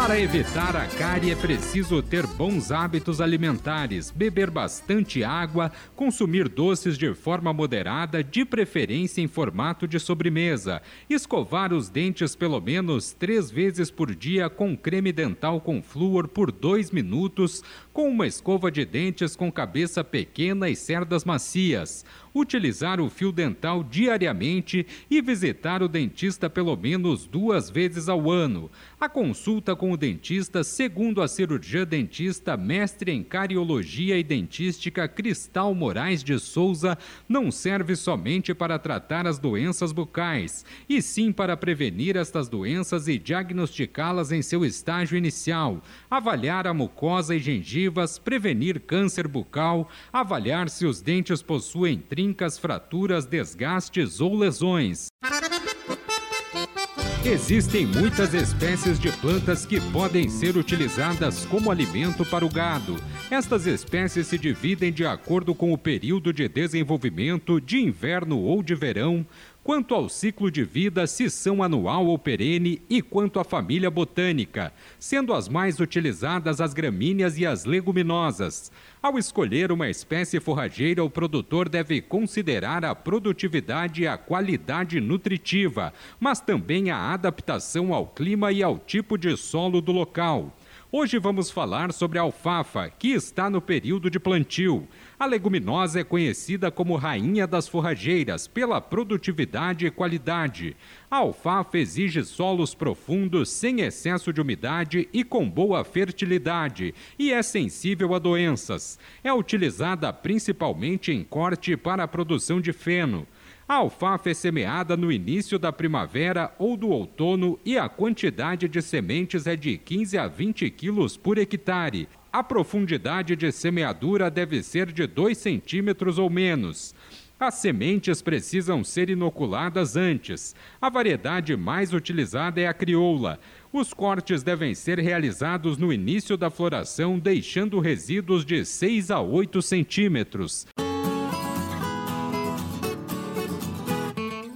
Para evitar a cárie é preciso ter bons hábitos alimentares, beber bastante água, consumir doces de forma moderada, de preferência em formato de sobremesa, escovar os dentes pelo menos três vezes por dia com creme dental com flúor por dois minutos, com uma escova de dentes com cabeça pequena e cerdas macias utilizar o fio dental diariamente e visitar o dentista pelo menos duas vezes ao ano. A consulta com o dentista, segundo a cirurgia dentista mestre em cariologia e dentística Cristal Moraes de Souza, não serve somente para tratar as doenças bucais, e sim para prevenir estas doenças e diagnosticá-las em seu estágio inicial, avaliar a mucosa e gengivas, prevenir câncer bucal, avaliar se os dentes possuem trincas, fraturas, desgastes ou lesões. Existem muitas espécies de plantas que podem ser utilizadas como alimento para o gado. Estas espécies se dividem de acordo com o período de desenvolvimento, de inverno ou de verão, quanto ao ciclo de vida, se são anual ou perene, e quanto à família botânica, sendo as mais utilizadas as gramíneas e as leguminosas. Ao escolher uma espécie forrageira, o produtor deve considerar a produtividade e a qualidade nutritiva, mas também a adaptação ao clima e ao tipo de solo do local. Hoje vamos falar sobre a alfafa, que está no período de plantio. A leguminosa é conhecida como rainha das forrageiras pela produtividade e qualidade. A alfafa exige solos profundos, sem excesso de umidade e com boa fertilidade, e é sensível a doenças. É utilizada principalmente em corte para a produção de feno. A alfafa é semeada no início da primavera ou do outono e a quantidade de sementes é de 15 a 20 quilos por hectare. A profundidade de semeadura deve ser de 2 centímetros ou menos. As sementes precisam ser inoculadas antes. A variedade mais utilizada é a crioula. Os cortes devem ser realizados no início da floração, deixando resíduos de 6 a 8 centímetros.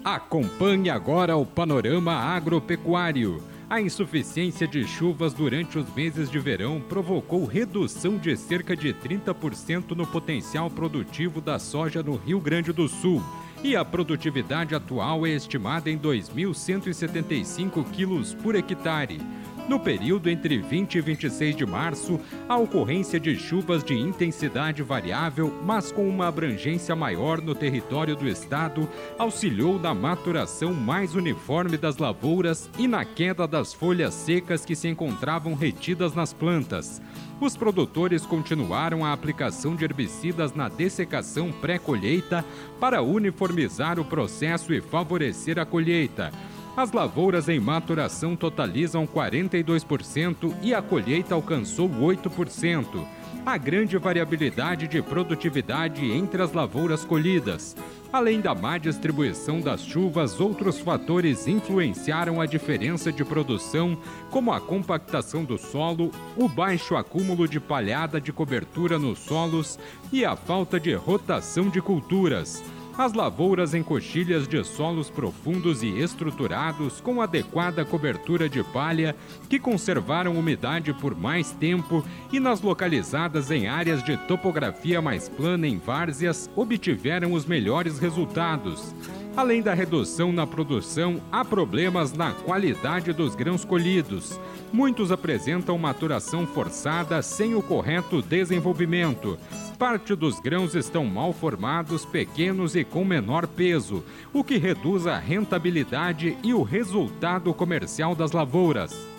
Acompanhe agora o panorama agropecuário. A insuficiência de chuvas durante os meses de verão provocou redução de cerca de 30% no potencial produtivo da soja no Rio Grande do Sul. E a produtividade atual é estimada em 2.175 quilos por hectare. No período entre 20 e 26 de março, a ocorrência de chuvas de intensidade variável, mas com uma abrangência maior no território do estado, auxiliou na maturação mais uniforme das lavouras e na queda das folhas secas que se encontravam retidas nas plantas. Os produtores continuaram a aplicação de herbicidas na dessecação pré-colheita para uniformizar o processo e favorecer a colheita. As lavouras em maturação totalizam 42% e a colheita alcançou 8%. Há grande variabilidade de produtividade entre as lavouras colhidas. Além da má distribuição das chuvas, outros fatores influenciaram a diferença de produção, como a compactação do solo, o baixo acúmulo de palhada de cobertura nos solos e a falta de rotação de culturas. As lavouras em coxilhas de solos profundos e estruturados com adequada cobertura de palha, que conservaram umidade por mais tempo, e nas localizadas em áreas de topografia mais plana em várzeas, obtiveram os melhores resultados. Além da redução na produção, há problemas na qualidade dos grãos colhidos. Muitos apresentam maturação forçada sem o correto desenvolvimento. Parte dos grãos estão mal formados, pequenos e com menor peso, o que reduz a rentabilidade e o resultado comercial das lavouras.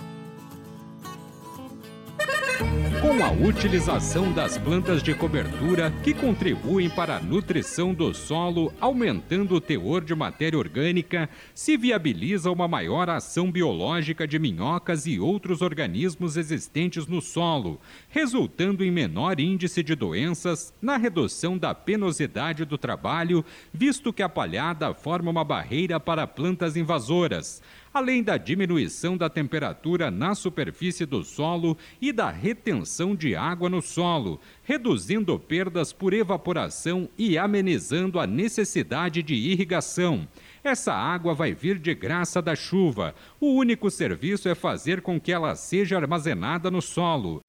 A utilização das plantas de cobertura que contribuem para a nutrição do solo, aumentando o teor de matéria orgânica, se viabiliza uma maior ação biológica de minhocas e outros organismos existentes no solo, resultando em menor índice de doenças, na redução da penosidade do trabalho, visto que a palhada forma uma barreira para plantas invasoras além da diminuição da temperatura na superfície do solo e da retenção de água no solo, reduzindo perdas por evaporação e amenizando a necessidade de irrigação. Essa água vai vir de graça da chuva. O único serviço é fazer com que ela seja armazenada no solo.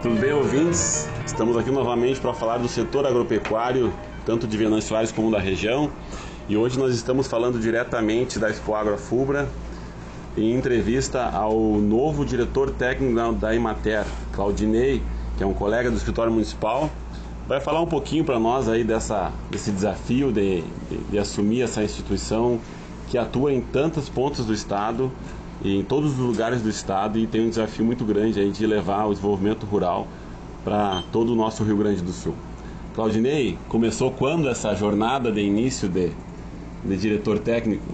Tudo bem, ouvintes? Estamos aqui novamente para falar do setor agropecuário tanto de Venâncio Soares como da região. E hoje nós estamos falando diretamente da Expo Agro Fubra, em entrevista ao novo diretor técnico da Imater, Claudinei, que é um colega do escritório municipal. Vai falar um pouquinho para nós aí dessa, desse desafio de, de, de assumir essa instituição que atua em tantos pontos do estado e em todos os lugares do estado e tem um desafio muito grande aí de levar o desenvolvimento rural para todo o nosso Rio Grande do Sul. Claudinei, começou quando essa jornada de início de, de diretor técnico?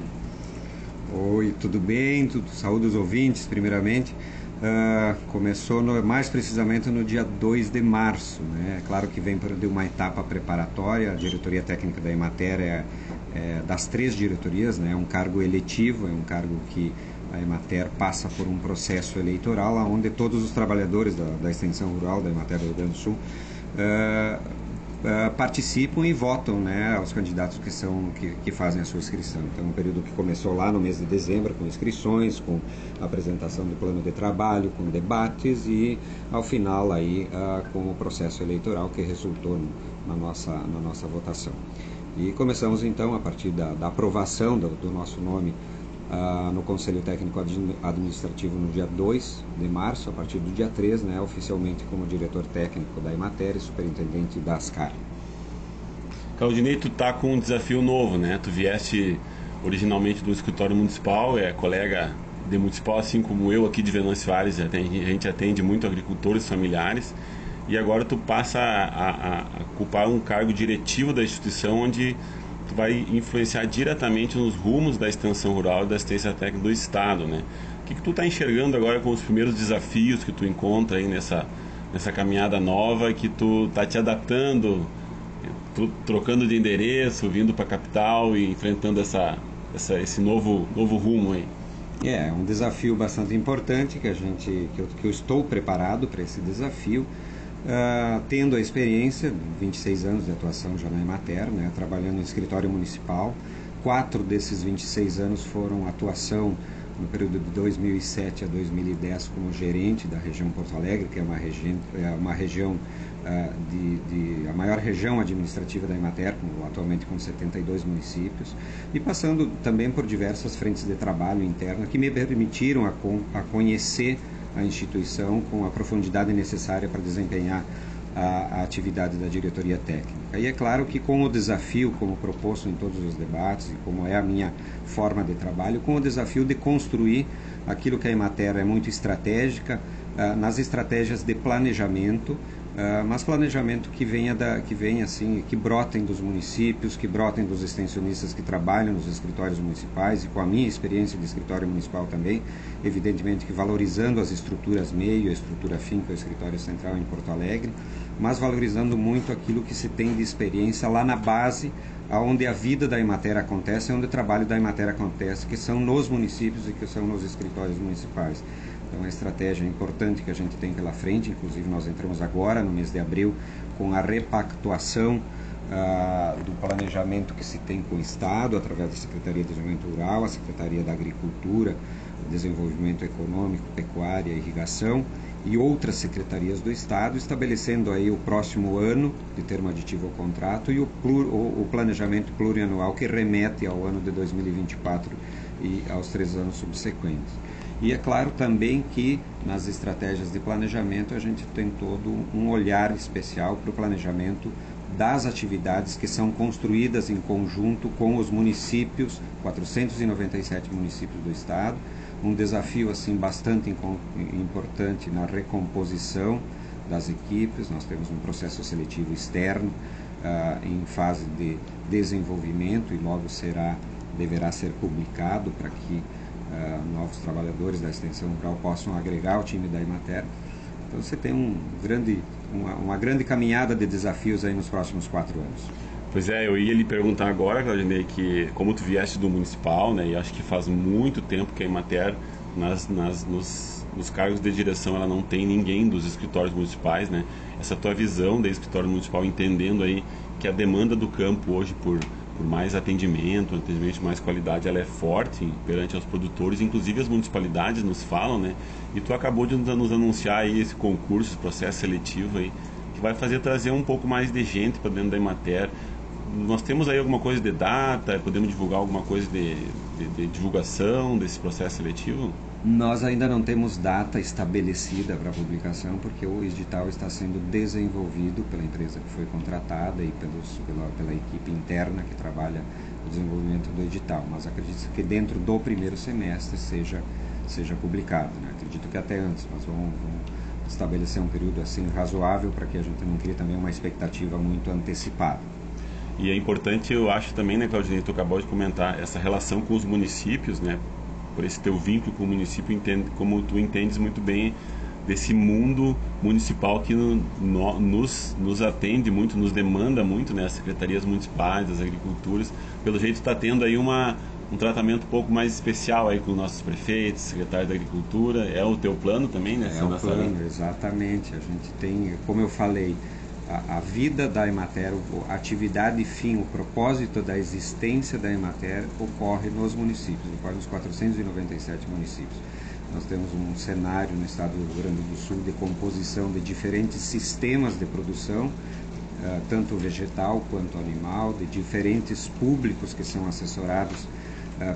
Oi, tudo bem? Tudo, saúde aos ouvintes, primeiramente. Uh, começou no, mais precisamente no dia 2 de março. Né? É claro que vem de uma etapa preparatória, a diretoria técnica da Emater é, é das três diretorias, né? é um cargo eletivo, é um cargo que a Emater passa por um processo eleitoral onde todos os trabalhadores da, da extensão rural da Emater do Rio Grande do Sul uh, uh, participam e votam né, aos candidatos que, são, que, que fazem a sua inscrição. Então, um período que começou lá no mês de dezembro, com inscrições, com apresentação do plano de trabalho, com debates e, ao final, aí, uh, com o processo eleitoral que resultou na nossa, na nossa votação. E começamos, então, a partir da, da aprovação do, do nosso nome Uh, no Conselho Técnico Administrativo no dia 2 de março, a partir do dia 3, né, oficialmente como diretor técnico da Emater e superintendente da Ascar. Claudinei, tu tá com um desafio novo, né? Tu vieste originalmente do escritório municipal, é colega de municipal, assim como eu aqui de Venâncio Aires, a gente atende muito agricultores familiares, e agora tu passa a, a, a ocupar um cargo diretivo da instituição onde vai influenciar diretamente nos rumos da extensão rural e da assistência técnica do Estado, né? O que, que tu está enxergando agora com os primeiros desafios que tu encontra aí nessa, nessa caminhada nova que tu está te adaptando, tu, trocando de endereço, vindo para a capital e enfrentando essa, essa, esse novo, novo rumo aí? É, é um desafio bastante importante que a gente que eu, que eu estou preparado para esse desafio. Uh, tendo a experiência, 26 anos de atuação já na Emater, né, trabalhando no escritório municipal. Quatro desses 26 anos foram atuação no período de 2007 a 2010 como gerente da região Porto Alegre, que é uma, regi é uma região uh, de, de, a maior região administrativa da Emater, com, atualmente com 72 municípios, e passando também por diversas frentes de trabalho interna que me permitiram a, a conhecer a instituição com a profundidade necessária para desempenhar a, a, atividade da diretoria técnica. E é claro que com o desafio, como proposto em todos os debates, e como é a minha forma de trabalho, com o desafio de construir aquilo que a Emater é muito estratégica, uh, nas estratégias de planejamento, Uh, mas planejamento que venha da, que venha assim, que brotem dos municípios, que brotem dos extensionistas que trabalham nos escritórios municipais e com a minha experiência de escritório municipal também, evidentemente que valorizando as estruturas meio, a estrutura fim, que é o escritório central em Porto Alegre, mas valorizando muito aquilo que se tem de experiência lá na base, aonde a vida da Emater acontece, onde o trabalho da Emater acontece, que são nos municípios e que são nos escritórios municipais. É uma estratégia importante que a gente tem pela frente, inclusive nós entramos agora, no mês de abril, com a repactuação ah, do planejamento que se tem com o Estado, através da Secretaria de Desenvolvimento Rural, a Secretaria da Agricultura, Desenvolvimento Econômico, Pecuária Irrigação e outras secretarias do Estado, estabelecendo aí o próximo ano de termo aditivo ao contrato e o, plur, o, o planejamento plurianual que remete ao ano de 2024 e aos três anos subsequentes. E é claro também que nas estratégias de planejamento a gente tem todo um olhar especial para o planejamento das atividades que são construídas em conjunto com os municípios, 497 municípios do estado, um desafio assim bastante importante na recomposição das equipes. Nós temos um processo seletivo externo uh, em fase de desenvolvimento e logo será deverá ser publicado para que uh, novos trabalhadores da extensão rural possam agregar ao time da Imater. Então você tem um grande, uma, uma grande caminhada de desafios aí nos próximos quatro anos. Pois é, eu ia lhe perguntar agora, Claudinei, que como tu vieste do municipal, né, e acho que faz muito tempo que a Imater, nas, nas, nos, nos cargos de direção, ela não tem ninguém dos escritórios municipais, né? Essa tua visão de escritório municipal, entendendo aí que a demanda do campo hoje por, por mais atendimento, atendimento mais qualidade, ela é forte perante aos produtores, inclusive as municipalidades nos falam, né? E tu acabou de nos anunciar aí esse concurso, esse processo seletivo aí, que vai fazer trazer um pouco mais de gente para dentro da Imater, nós temos aí alguma coisa de data? Podemos divulgar alguma coisa de, de, de, divulgação desse processo seletivo? Nós ainda não temos data estabelecida para publicação, porque o edital está sendo desenvolvido pela empresa que foi contratada e pelos, pela, pela equipe interna que trabalha no desenvolvimento do edital. Mas acredito que dentro do primeiro semestre seja, seja publicado. Né? Acredito que até antes, mas vamos, vamos estabelecer um período assim razoável para que a gente não crie também uma expectativa muito antecipada. E é importante, eu acho também, né, Claudinei, tu acabou de comentar, essa relação com os municípios, né, por esse teu vínculo com o município, entende, como tu entendes muito bem desse mundo municipal que no, no, nos, nos atende muito, nos demanda muito, né, as secretarias municipais, as agriculturas, pelo jeito está tendo aí uma, um tratamento um pouco mais especial aí com nossos prefeitos, secretários da agricultura, é o teu plano também, né? É o plano, exatamente, a gente tem, como eu falei, a, vida da Emater, a atividade fim, o propósito da existência da Emater ocorre nos municípios, ocorre nos 497 municípios. Nós temos um cenário no estado do Rio Grande do Sul de composição de diferentes sistemas de produção, uh, tanto vegetal quanto animal, de diferentes públicos que são assessorados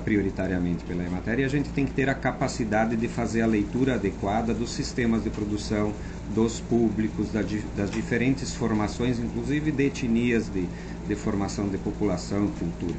prioritariamente pela Emater, e a gente tem que ter a capacidade de fazer a leitura adequada dos sistemas de produção, dos públicos, da, das diferentes formações, inclusive de etnias, de, de formação de população, cultura.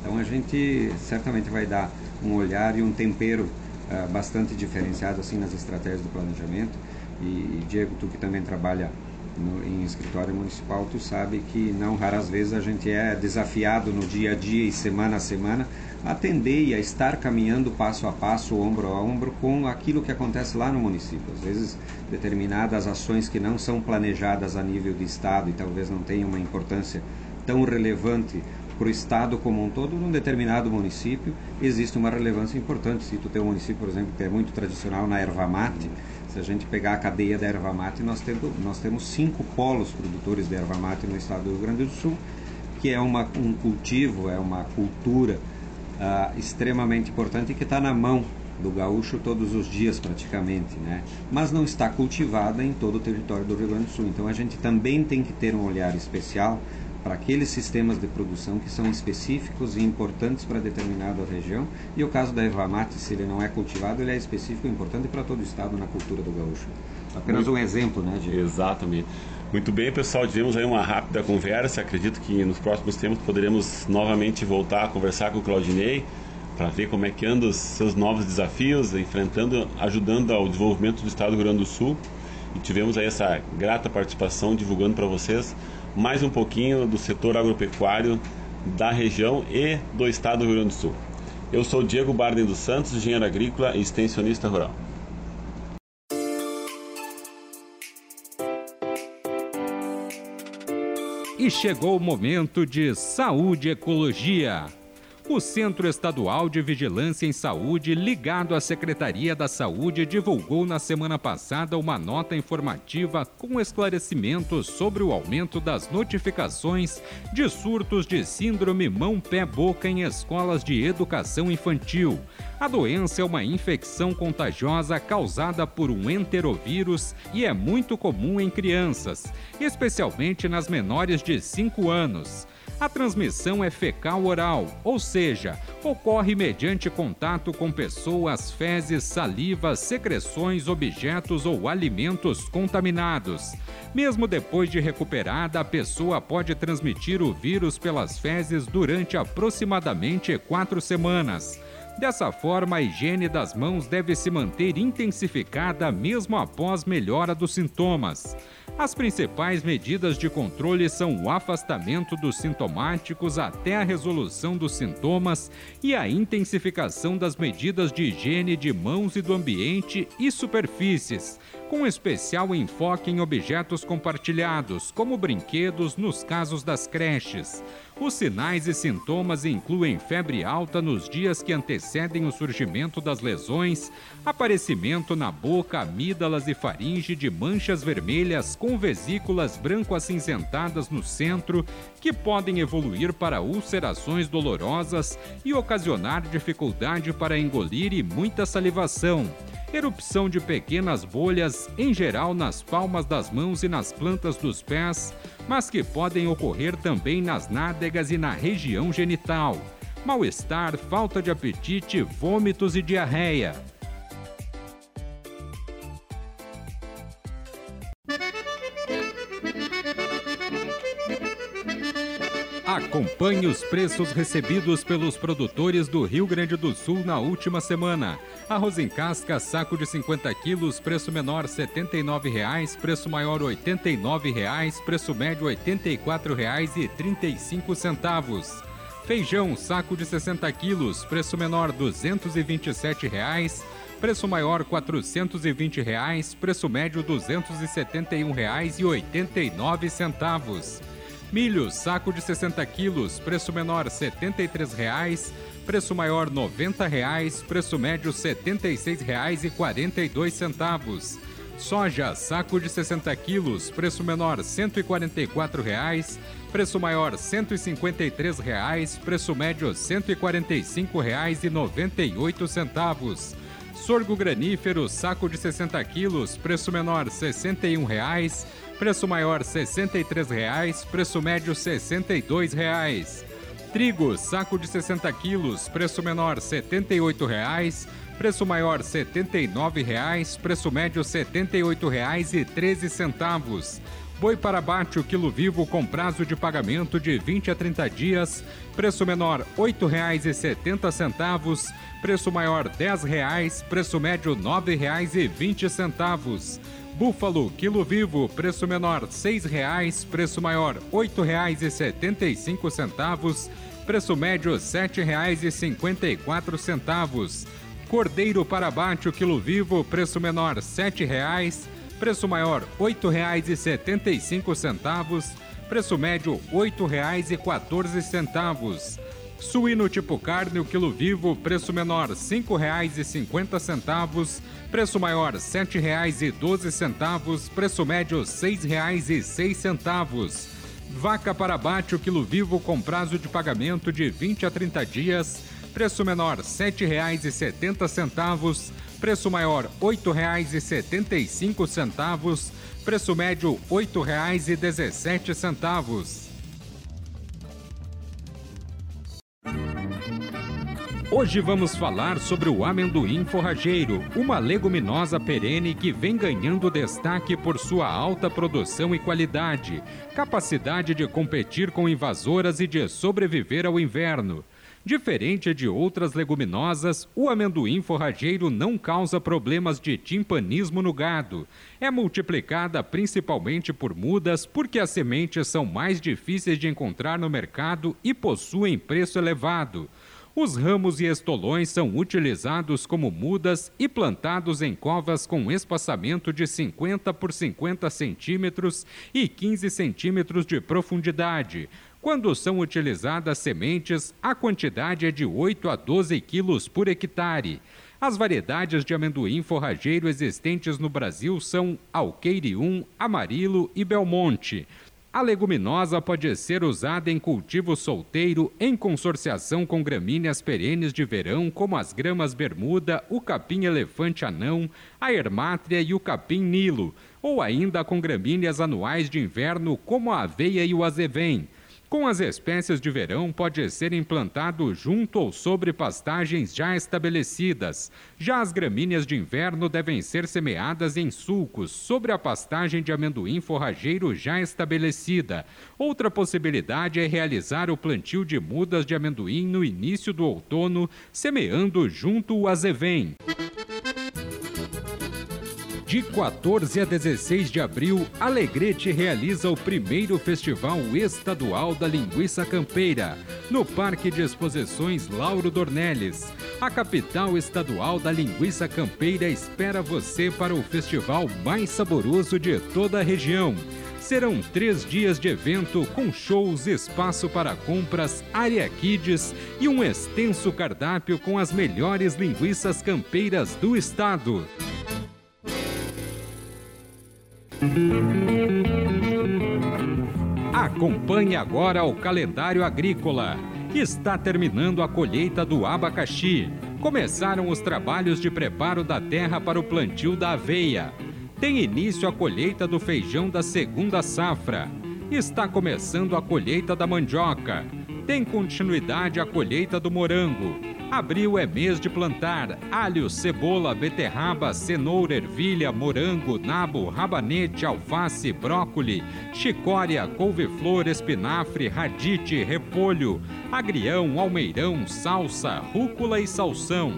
Então a gente certamente vai dar um olhar e um tempero uh, bastante diferenciado assim nas estratégias do planejamento. E, e Diego, tu que também trabalha no, em escritório municipal, tu sabe que não raras vezes a gente é desafiado no dia a dia e semana a semana a atender e a estar caminhando passo a passo, ombro a ombro com aquilo que acontece lá no município. Às vezes, determinadas ações que não são planejadas a nível de Estado e talvez não tenham uma importância tão relevante para o Estado como um todo, num determinado município, existe uma relevância importante. Se tu tem um município, por exemplo, que é muito tradicional na erva mate, se a gente pegar a cadeia da erva mate, nós, temos, nós temos cinco polos produtores de erva mate no estado do Rio Grande do Sul, que é uma, um cultivo, é uma cultura uh, extremamente importante que está na mão do gaúcho todos os dias praticamente, né? Mas não está cultivada em todo o território do Rio Grande do Sul. Então a gente também tem que ter um olhar especial para aqueles sistemas de produção que são específicos e importantes para determinada região. E o caso da erva mate, se ele não é cultivado, ele é específico e importante para todo o estado na cultura do gaúcho. Apenas um exemplo, né, Diego? Exatamente. Muito bem, pessoal, tivemos aí uma rápida conversa. Acredito que nos próximos tempos poderemos novamente voltar a conversar com o Claudinei para ver como é que andam os seus novos desafios, enfrentando, ajudando ao desenvolvimento do estado do Rio Grande do Sul. E tivemos aí essa grata participação divulgando para vocês mais um pouquinho do setor agropecuário da região e do estado do Rio Grande do Sul. Eu sou Diego Barden dos Santos, engenheiro agrícola e extensionista rural. E chegou o momento de saúde e ecologia. O Centro Estadual de Vigilância em Saúde, ligado à Secretaria da Saúde, divulgou na semana passada uma nota informativa com esclarecimentos sobre o aumento das notificações de surtos de síndrome mão-pé-boca em escolas de educação infantil. A doença é uma infecção contagiosa causada por um enterovírus e é muito comum em crianças, especialmente nas menores de 5 anos. A transmissão é fecal-oral, ou seja, ocorre mediante contato com pessoas, fezes, saliva, secreções, objetos ou alimentos contaminados. Mesmo depois de recuperada, a pessoa pode transmitir o vírus pelas fezes durante aproximadamente quatro semanas. Dessa forma, a higiene das mãos deve se manter intensificada mesmo após melhora dos sintomas. As principais medidas de controle são o afastamento dos sintomáticos até a resolução dos sintomas e a intensificação das medidas de higiene de mãos e do ambiente e superfícies, com especial enfoque em objetos compartilhados, como brinquedos nos casos das creches. Os sinais e sintomas incluem febre alta nos dias que antecedem o surgimento das lesões, aparecimento na boca, amígdalas e faringe de manchas vermelhas com vesículas branco-acinzentadas no centro, que podem evoluir para ulcerações dolorosas e ocasionar dificuldade para engolir e muita salivação erupção de pequenas bolhas, em geral nas palmas das mãos e nas plantas dos pés, mas que podem ocorrer também nas nádegas e na região genital. Mal-estar, falta de apetite, vômitos e diarreia. Acompanhe os preços recebidos pelos produtores do Rio Grande do Sul na última semana. Arroz em casca, saco de 50 quilos, preço menor R$ 79,00, preço maior R$ 89,00, preço médio R$ 84,35. Feijão, saco de 60 quilos, preço menor R$ 227,00, preço maior R$ 420,00, preço médio R$ 271,89. Milho, saco de 60 quilos, preço menor R$ 73,00, preço maior R$ 90,00, preço médio R$ 76,42. Soja, saco de 60 quilos, preço menor R$ 144,00, preço maior R$ 153,00, preço médio R$ 145,98. Sorgo granífero, saco de 60 quilos, preço menor R$ 61,00, preço maior R$ 63,00, preço médio R$ 62,00. Trigo, saco de 60 quilos, preço menor R$ 78,00, preço maior R$ 79,00, preço médio R$ 78,13. Boi para abate o quilo vivo com prazo de pagamento de 20 a 30 dias, preço menor R$ 8,70, preço maior R$ 10,00, preço médio R$ 9,20. Búfalo, quilo vivo, preço menor R$ 6,00, preço maior R$ 8,75, preço médio R$ 7,54. Cordeiro para abate, o quilo vivo, preço menor R$ 7,00, preço maior R$ 8,75, preço médio R$ 8,14. Suíno tipo carne, o quilo vivo, preço menor R$ 5,50, preço maior R$ 7,12, preço médio R$ 6,06. Vaca para abate, o quilo vivo com prazo de pagamento de 20 a 30 dias, preço menor R$ 7,70, preço maior R$ 8,75, preço médio R$ 8,17. Hoje vamos falar sobre o amendoim forrageiro, uma leguminosa perene que vem ganhando destaque por sua alta produção e qualidade, capacidade de competir com invasoras e de sobreviver ao inverno. Diferente de outras leguminosas, o amendoim forrageiro não causa problemas de timpanismo no gado. É multiplicada principalmente por mudas, porque as sementes são mais difíceis de encontrar no mercado e possuem preço elevado. Os ramos e estolões são utilizados como mudas e plantados em covas com espaçamento de 50 por 50 centímetros e 15 centímetros de profundidade. Quando são utilizadas sementes, a quantidade é de 8 a 12 quilos por hectare. As variedades de amendoim forrageiro existentes no Brasil são Alqueire 1, Amarilo e Belmonte. A leguminosa pode ser usada em cultivo solteiro em consorciação com gramíneas perenes de verão, como as gramas bermuda, o capim elefante anão, a ermátria e o capim nilo, ou ainda com gramíneas anuais de inverno, como a aveia e o azevém. Com as espécies de verão, pode ser implantado junto ou sobre pastagens já estabelecidas. Já as gramíneas de inverno devem ser semeadas em sulcos, sobre a pastagem de amendoim forrageiro já estabelecida. Outra possibilidade é realizar o plantio de mudas de amendoim no início do outono, semeando junto o azevém. De 14 a 16 de abril, Alegrete realiza o primeiro Festival Estadual da Linguiça Campeira, no Parque de Exposições Lauro Dornelles. A capital estadual da linguiça campeira espera você para o festival mais saboroso de toda a região. Serão três dias de evento com shows, espaço para compras, área kids e um extenso cardápio com as melhores linguiças campeiras do estado. Acompanhe agora o calendário agrícola. Está terminando a colheita do abacaxi. Começaram os trabalhos de preparo da terra para o plantio da aveia. Tem início a colheita do feijão da segunda safra. Está começando a colheita da mandioca. Tem continuidade a colheita do morango. Abril é mês de plantar alho, cebola, beterraba, cenoura, ervilha, morango, nabo, rabanete, alface, brócoli, chicória, couve-flor, espinafre, radite, repolho, agrião, almeirão, salsa, rúcula e salsão.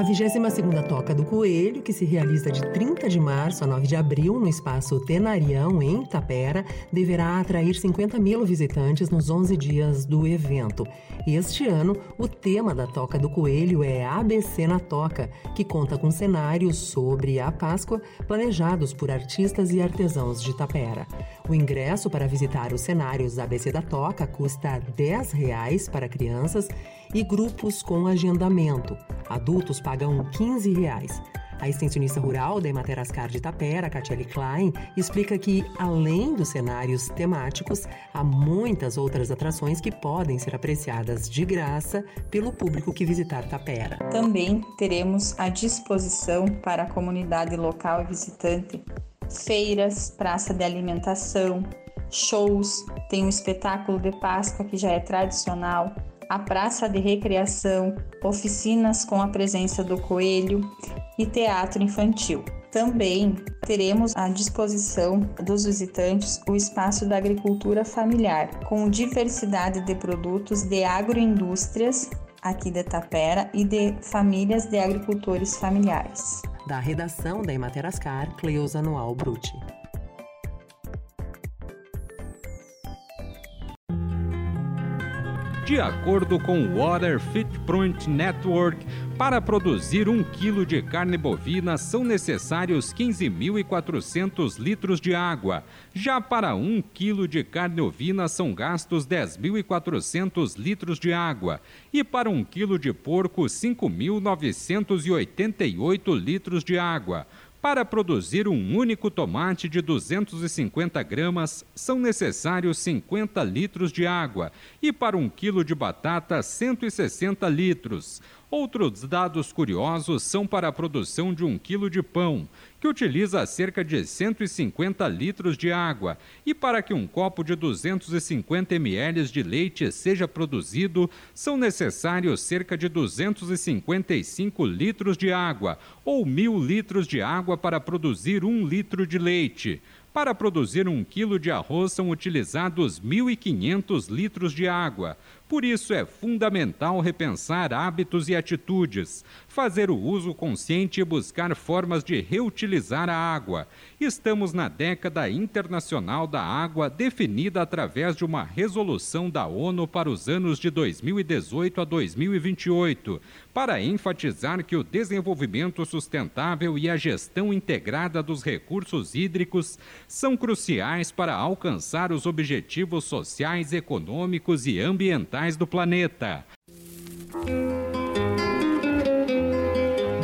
A 22ª Toca do Coelho, que se realiza de 30 de março a 9 de abril no espaço Tenarião, em Itapera, deverá atrair 50 mil visitantes nos 11 dias do evento. Este ano, o tema da Toca do Coelho é ABC na Toca, que conta com cenários sobre a Páscoa planejados por artistas e artesãos de Itapera. O ingresso para visitar os cenários ABC da Toca custa 10 reais para crianças e grupos com agendamento. Adultos pagam 15 reais. A extensionista rural da Ematerascar de Itapera, Catiele Klein, explica que, além dos cenários temáticos, há muitas outras atrações que podem ser apreciadas de graça pelo público que visitar Itapera. Também teremos à disposição para a comunidade local e visitante feiras, praça de alimentação, shows, tem um espetáculo de Páscoa que já é tradicional, a praça de recreação, oficinas com a presença do coelho e teatro infantil. Também teremos à disposição dos visitantes o espaço da agricultura familiar, com diversidade de produtos de agroindústrias aqui de Tapera e de famílias de agricultores familiares. Da redação da Ematerascar, Cleusa Noal Bruti. De acordo com o Water Footprint Network, para produzir um quilo de carne bovina são necessários 15.400 litros de água. Já para um quilo de carne ovina são gastos 10.400 litros de água. E para um quilo de porco, 5.988 litros de água. Para produzir um único tomate de 250 gramas, são necessários 50 litros de água e para um quilo de batata, 160 litros. Outros dados curiosos são para a produção de um quilo de pão, que utiliza cerca de 150 litros de água, e para que um copo de 250 ml de leite seja produzido, são necessários cerca de 255 litros de água, ou mil litros de água para produzir um litro de leite. Para produzir um quilo de arroz são utilizados 1.500 litros de água. Por isso é fundamental repensar hábitos e atitudes, fazer o uso consciente e buscar formas de reutilizar a água. Estamos na década internacional da água, definida através de uma resolução da ONU para os anos de 2018 a 2028, para enfatizar que o desenvolvimento sustentável e a gestão integrada dos recursos hídricos são cruciais para alcançar os objetivos sociais, econômicos e ambientais do planeta.